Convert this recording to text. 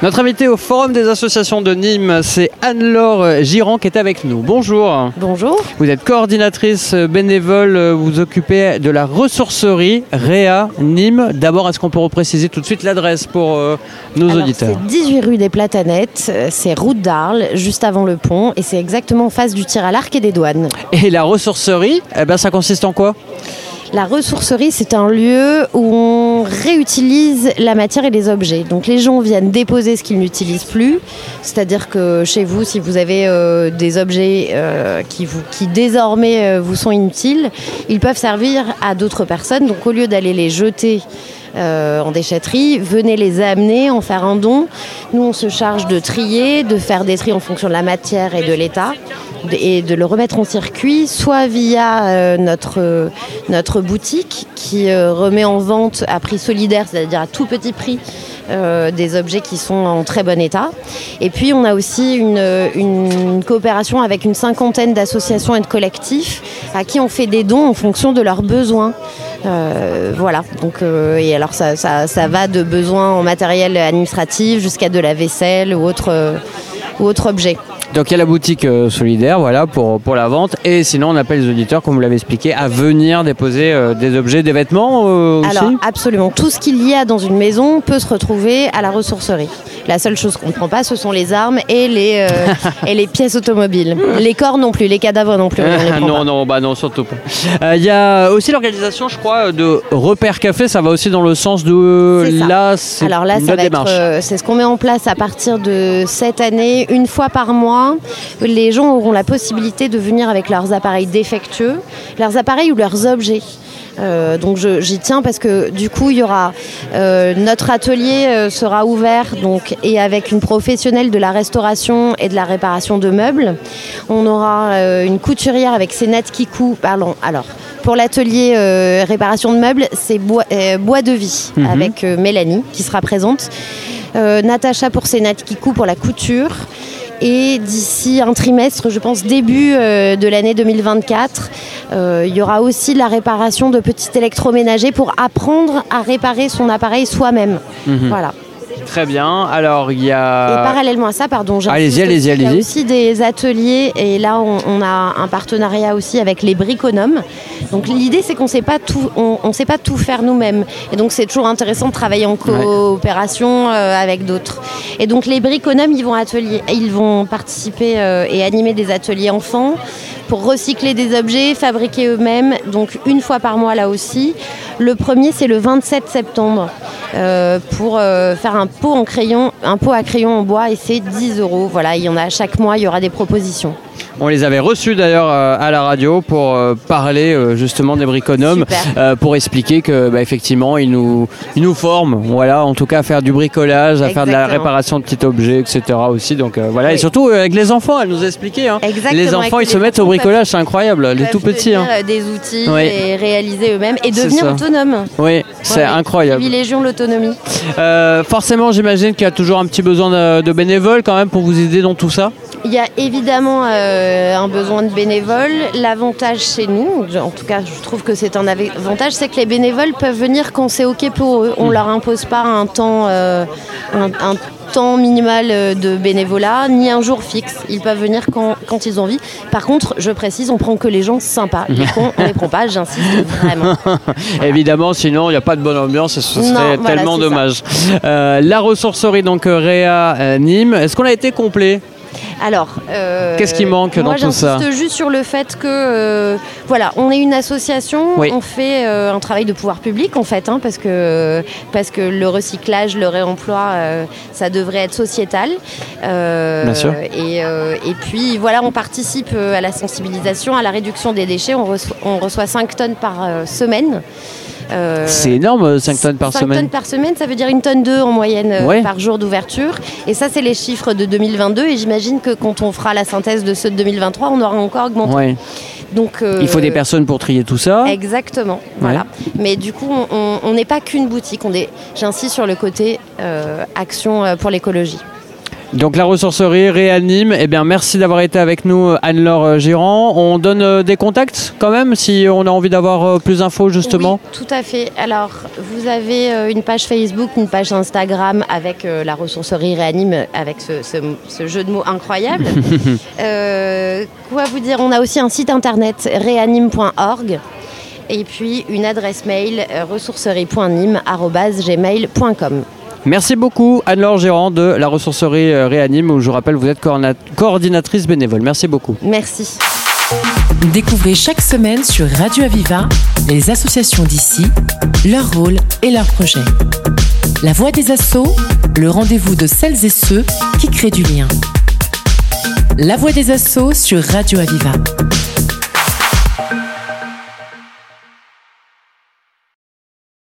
Notre invité au Forum des associations de Nîmes, c'est Anne-Laure Girand qui est avec nous. Bonjour. Bonjour. Vous êtes coordinatrice bénévole, vous vous occupez de la ressourcerie Réa Nîmes. D'abord, est-ce qu'on peut repréciser tout de suite l'adresse pour euh, nos Alors, auditeurs C'est 18 rue des Platanettes, euh, c'est route d'Arles, juste avant le pont, et c'est exactement en face du tir à l'arc et des douanes. Et la ressourcerie, eh ben, ça consiste en quoi? La ressourcerie, c'est un lieu où on réutilise la matière et les objets. Donc les gens viennent déposer ce qu'ils n'utilisent plus. C'est-à-dire que chez vous, si vous avez euh, des objets euh, qui, vous, désormais euh, vous sont inutiles, ils peuvent servir à d'autres personnes. Donc au lieu d'aller les jeter en déchetterie, venez les amener, en faire un don. Nous, on se charge de trier, de faire des tris en fonction de la matière et de l'état et de le remettre en circuit, soit via euh, notre, euh, notre boutique qui euh, remet en vente à prix solidaire, c'est-à-dire à tout petit prix, des objets qui sont en très bon état. Et puis on a aussi une, une coopération avec une cinquantaine d'associations et de collectifs à qui on fait des dons en fonction de leurs besoins. Voilà, donc et alors ça, ça, va de besoins en matériel administratif jusqu'à de la vaisselle ou autre, ou autre objet. Donc il y a la boutique euh, solidaire, voilà, pour, pour la vente. Et sinon, on appelle les auditeurs, comme vous l'avez expliqué, à venir déposer euh, des objets, des vêtements euh, aussi Alors absolument, tout ce qu'il y a dans une maison peut se retrouver à la ressourcerie. La seule chose qu'on ne prend pas, ce sont les armes et les, et les pièces automobiles. Les corps non plus, les cadavres non plus. on non, pas. non, bah non, surtout pas. Il y a aussi l'organisation, je crois, de Repère Café. Ça va aussi dans le sens de là, c'est Alors là, ça va être, démarche. euh, c'est ce qu'on met en place à partir de cette année, une fois par mois. Les gens auront la possibilité de venir avec leurs appareils défectueux, leurs appareils ou leurs objets. Euh, donc j'y tiens parce que du coup il y aura euh, notre atelier euh, sera ouvert donc et avec une professionnelle de la restauration et de la réparation de meubles. On aura une couturière avec qui coupent. Pardon. Alors pour l'atelier réparation de meubles, c'est bois, bois de vie Mhm. avec Mélanie qui sera présente. Natacha pour qui coupent pour la couture. Et d'ici un trimestre, je pense début euh, de l'année 2024, euh, il y aura aussi la réparation de petits électroménagers pour apprendre à réparer son appareil soi-même. Mhm. Voilà. Très bien. Alors, il y Et a. parallèlement à ça, pardon, Allez-y, allez-y, aussi, Il y a allez-y. aussi des ateliers et là on, on a un partenariat aussi avec les briconomes. Donc l'idée c'est qu'on sait pas tout, on, on sait pas tout faire nous-mêmes et donc c'est toujours intéressant de travailler en coopération euh, avec d'autres. Et donc les briconomes ils vont atelier, ils vont participer euh, et animer des ateliers enfants pour recycler des objets, fabriquer eux-mêmes. Donc une fois par mois là aussi. Le premier c'est le 27 septembre euh, pour euh, faire un pot en crayon, un pot à crayon en bois et c'est 10 euros. Voilà, il y en a chaque mois, il y aura des propositions. On les avait reçus d'ailleurs euh, à la radio pour euh, parler euh, justement des briconomes, pour expliquer que bah, effectivement ils nous, ils nous forment, voilà, en tout cas à faire du bricolage, à faire de la réparation de petits objets, etc. aussi. Donc euh, voilà, et surtout avec les enfants, elle nous a expliqué. hein. Exactement, Les enfants ils se mettent au bricolage, c'est incroyable, les tout petits. hein. des outils Oui. et réaliser eux-mêmes et devenir autonomes. Oui, c'est Ouais, incroyable. Privilégions l'autonomie. Euh, forcément, j'imagine qu'il y a toujours un petit besoin de, de bénévoles quand même pour vous aider dans tout ça. Il y a évidemment euh, un besoin de bénévoles. L'avantage chez nous, en tout cas je trouve que c'est un avantage, c'est que les bénévoles peuvent venir quand c'est OK pour eux. On leur impose pas un temps, euh, un, un temps minimal euh, de bénévolat, ni un jour fixe. Ils peuvent venir quand, quand ils ont envie. Par contre, je précise, on prend que les gens sympas. Les cons, on les prend pas, j'insiste vraiment. Évidemment, sinon il n'y a pas de bonne ambiance et ce serait tellement dommage. Euh, la ressourcerie donc Réa Nîmes, est-ce qu'on a été complet? Alors, euh, Qu'est-ce qui manque moi, dans tout ça J'insiste juste sur le fait que, euh, voilà, on est une association, Oui. on fait euh, un travail de pouvoir public en fait, hein, parce que parce que le recyclage, le réemploi, ça devrait être sociétal. Bien sûr. Et, et puis voilà, on participe à la sensibilisation, à la réduction des déchets. On reçoit, on reçoit 5 tonnes par semaine. Euh, C'est énorme, 5 tonnes par 5 semaine. tonnes par semaine, ça veut dire une tonne 2 en moyenne euh, Ouais. par jour d'ouverture. Et ça, c'est les chiffres de 2022. Et j'imagine que quand on fera la synthèse de ceux de 2023, on aura encore augmenté. Ouais. Donc, euh, Il faut des personnes pour trier tout ça. Exactement. Voilà. Mais du coup, on- n'est pas qu'une boutique. On est, j'insiste sur le côté euh, action euh, pour l'écologie. Donc la ressourcerie réanime. Eh bien, merci d'avoir été avec nous, Anne-Laure euh, Girand. On donne euh, des contacts quand même si on a envie d'avoir euh, plus d'infos justement. Oui, tout à fait. Alors, vous avez euh, une page Facebook, une page Instagram avec euh, la ressourcerie Réanime, avec ce, ce- ce jeu de mots incroyable. Euh, quoi vous dire? On a aussi un site internet réanime.org et puis une adresse mail euh, ressourcerie.nîmes@gmail.com. Merci beaucoup, Anne-Laure Girand de la ressourcerie euh, réanime où je rappelle vous êtes coordina- coordinatrice bénévole. Merci beaucoup. Merci. Découvrez chaque semaine sur Radio Aviva les associations d'ici, leur rôle et leurs projets. La voix des assauts, le rendez-vous de celles et ceux qui créent du lien. La voix des assauts sur Radio Aviva.